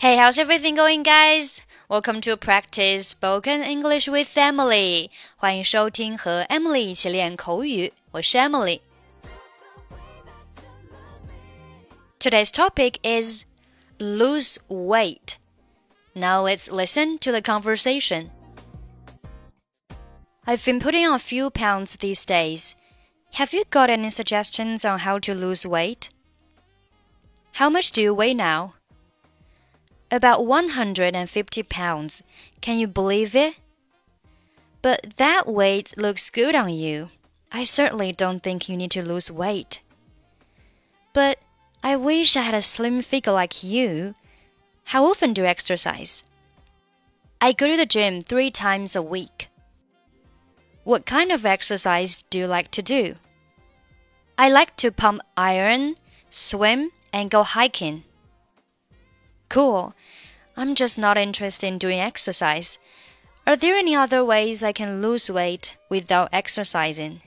Hey, how's everything going, guys? Welcome to practice spoken English with Emily. 欢迎收听和 Emily 一起练口语，我是 Emily。Today's topic is lose weight. Now let's listen to the conversation. I've been putting on a few pounds these days. Have you got any suggestions on how to lose weight? How much do you weigh now? About 150 pounds. Can you believe it? But that weight looks good on you. I certainly don't think you need to lose weight. But I wish I had a slim figure like you. How often do you exercise? I go to the gym three times a week. What kind of exercise do you like to do? I like to pump iron, swim, and go hiking. Cool. I'm just not interested in doing exercise. Are there any other ways I can lose weight without exercising?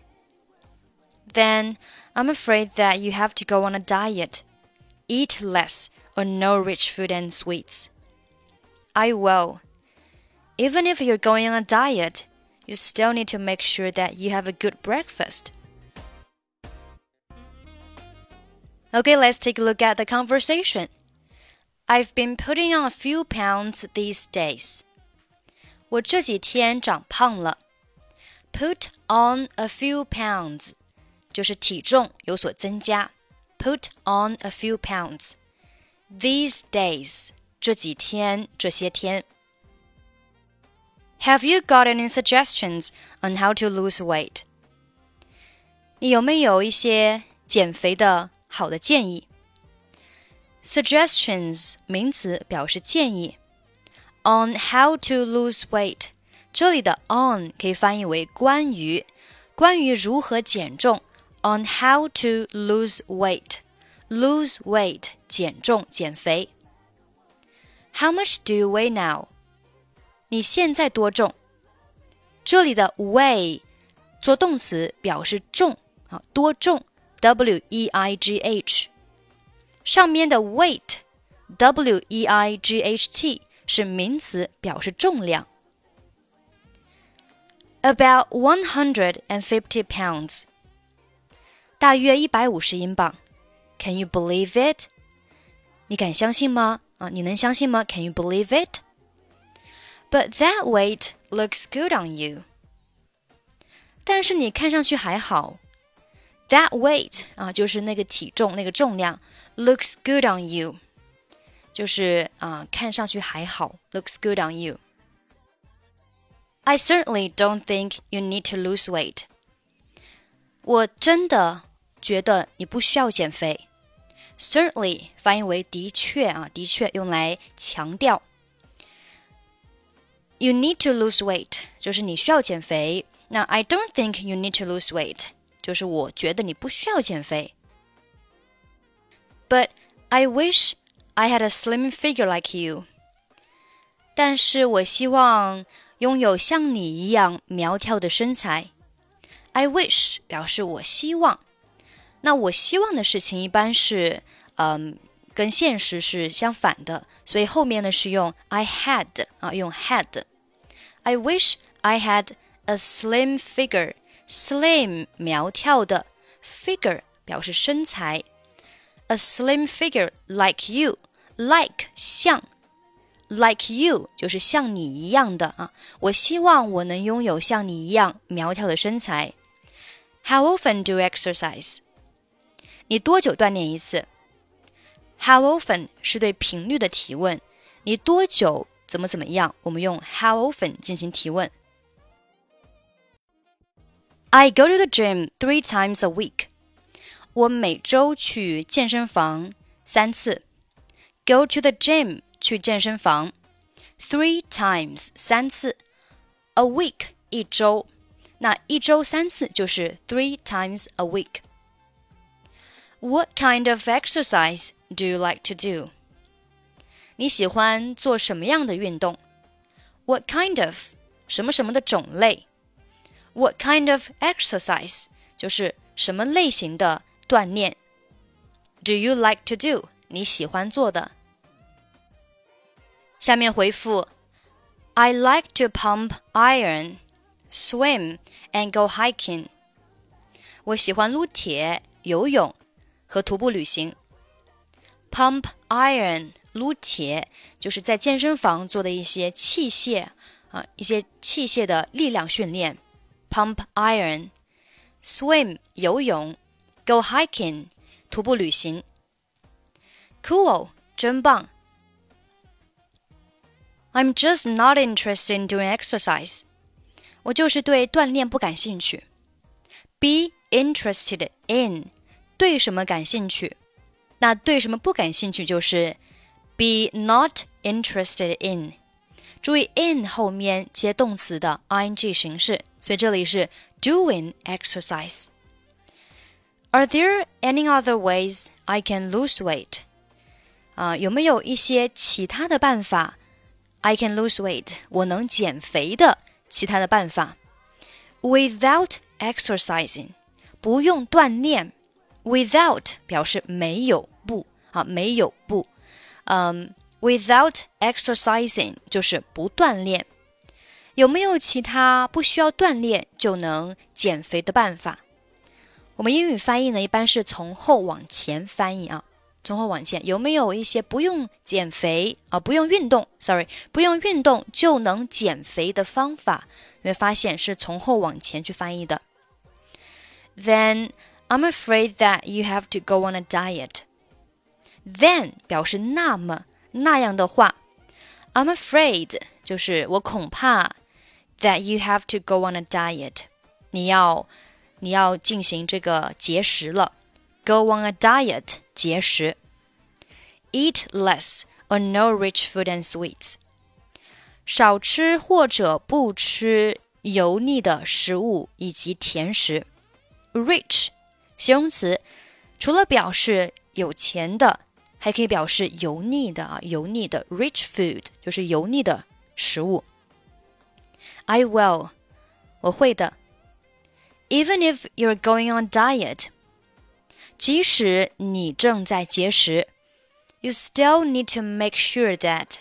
Then I'm afraid that you have to go on a diet. Eat less or no rich food and sweets. I will. Even if you're going on a diet, you still need to make sure that you have a good breakfast. Okay, let's take a look at the conversation. I've been putting on a few pounds these days. 我这几天长胖了。Put on a few pounds 就是体重有所增加。Put on a few pounds. These days 这几天这些天。Have you got any suggestions on how to lose weight? 你有没有一些减肥的好的建议 ？Suggestions 名词表示建议。On how to lose weight，这里的 on 可以翻译为关于，关于如何减重。On how to lose weight，lose weight 减重减肥。How much do you weigh now？你现在多重？这里的 weigh 做动词表示重啊，多重？W E I G H。 上面的 weight，w e i g h t 是名词，表示重量。About one hundred and fifty pounds，大约一百五十英镑。Can you believe it？你敢相信吗？啊，你能相信吗？Can you believe it？But that weight looks good on you。但是你看上去还好。 That weight 啊，就是那个体重，那个重量。looks good on you，就是啊、呃，看上去还好，looks good on you。I certainly don't think you need to lose weight。我真的觉得你不需要减肥。Certainly 翻译为的确啊，的确用来强调。You need to lose weight，就是你需要减肥。那 I don't think you need to lose weight， 就是我觉得你不需要减肥。but I wish I had a slim figure like you. 但是我希望拥有像你一样苗条的身材。I wish 表示我希望。那我希望的事情一般是，嗯，跟现实是相反的，所以后面呢是用 I had 啊，用 had。I wish I had a slim figure。 slim 苗条的，figure 表示身材。a slim figure like you, like 像，like you 就是像你一样的啊。我希望我能拥有像你一样苗条的身材。How often do you exercise？你多久锻炼一次？How often 是对频率的提问，你多久怎么怎么样？我们用 how often 进行提问。I go to the gym three times a week. 我每周去健身房三次。Go to the gym 去健身房，three times 三次，a week 一周，那一周三次就是 three times a week。What kind of exercise do you like to do？你喜欢做什么样的运动？What kind of 什么什么的种类 ？What kind of exercise 就是什么类型的锻炼。Do you like to do？你喜欢做的。 下面回复 I like to pump iron, swim and go hiking. 我喜欢撸铁、游泳和徒步旅行。Pump iron 撸铁就是在健身房做的一些器械啊，一些器械的力量训练。 Pump iron, swim 游泳，go hiking 徒步旅行。Cool，真棒。I'm just not interested in doing exercise。我就是对锻炼不感兴趣。Be interested in，对什么感兴趣？那对什么不感兴趣就是 be not interested in。注意 in 后面接动词的 ing 形式， 所以这里是 doing exercise。Are there any other ways I can lose weight？啊，有没有一些其他的办法？I can lose weight，我能减肥的其他的办法。Without exercising，不用锻炼。Without 表示没有不啊，没有不。嗯，without exercising 就是不锻炼。 有没有其他不需要锻炼就能减肥的办法？我们英语翻译呢，一般是从后往前翻译啊。从后往前，有没有一些不用减肥啊？不用运动，sorry，不用运动就能减肥的方法？你会发现是从后往前去翻译的。Then I'm afraid that you have to go on a diet. Then 表示那么那样的话，I'm afraid 就是我恐怕 that you have to go on a diet，你要你要进行这个节食了。Go on a diet，节食。Eat less or no rich food and sweets，少吃或者不吃油腻的食物以及甜食。Rich，形容词，除了表示有钱的，还可以表示油腻的啊，油腻的。Rich food 就是油腻的食物。 I will，我会的。Even if you're going on diet。即使你正在节食，you still need to make sure that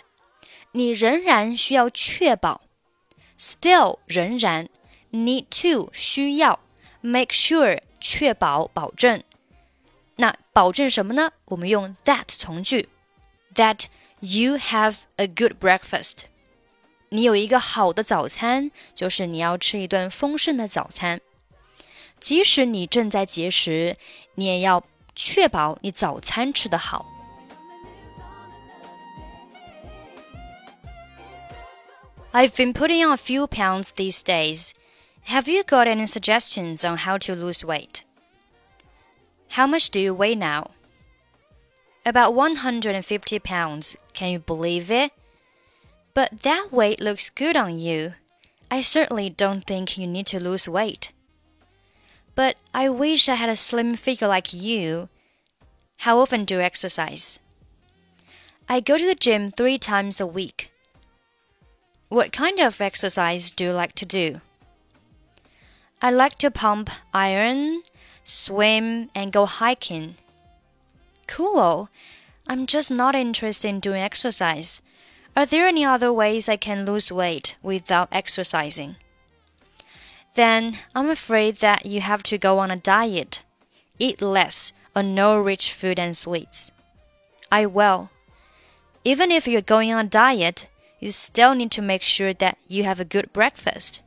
你仍然需要确保，still 仍然 need to 需要 make sure 确保保证。那保证什么呢？我们用 that 从句，that you have a good breakfast。 你有一个好的早餐，就是你要吃一顿丰盛的早餐。即使你正在节食，你也要确保你早餐吃得好。I've been putting on a few pounds these days. Have you got any suggestions on how to lose weight? How much do you weigh now? About 150 pounds. Can you believe it? But that weight looks good on you. I certainly don't think you need to lose weight. But I wish I had a slim figure like you. How often do you exercise? I go to the gym three times a week. What kind of exercise do you like to do? I like to pump iron, swim, and go hiking. Cool. I'm just not interested in doing exercise. Are there any other ways I can lose weight without exercising? then I'm afraid that you have to go on a diet. Eat less or no rich food and sweets. I will. Even if you're going on a diet, you still need to make sure that you have a good breakfast.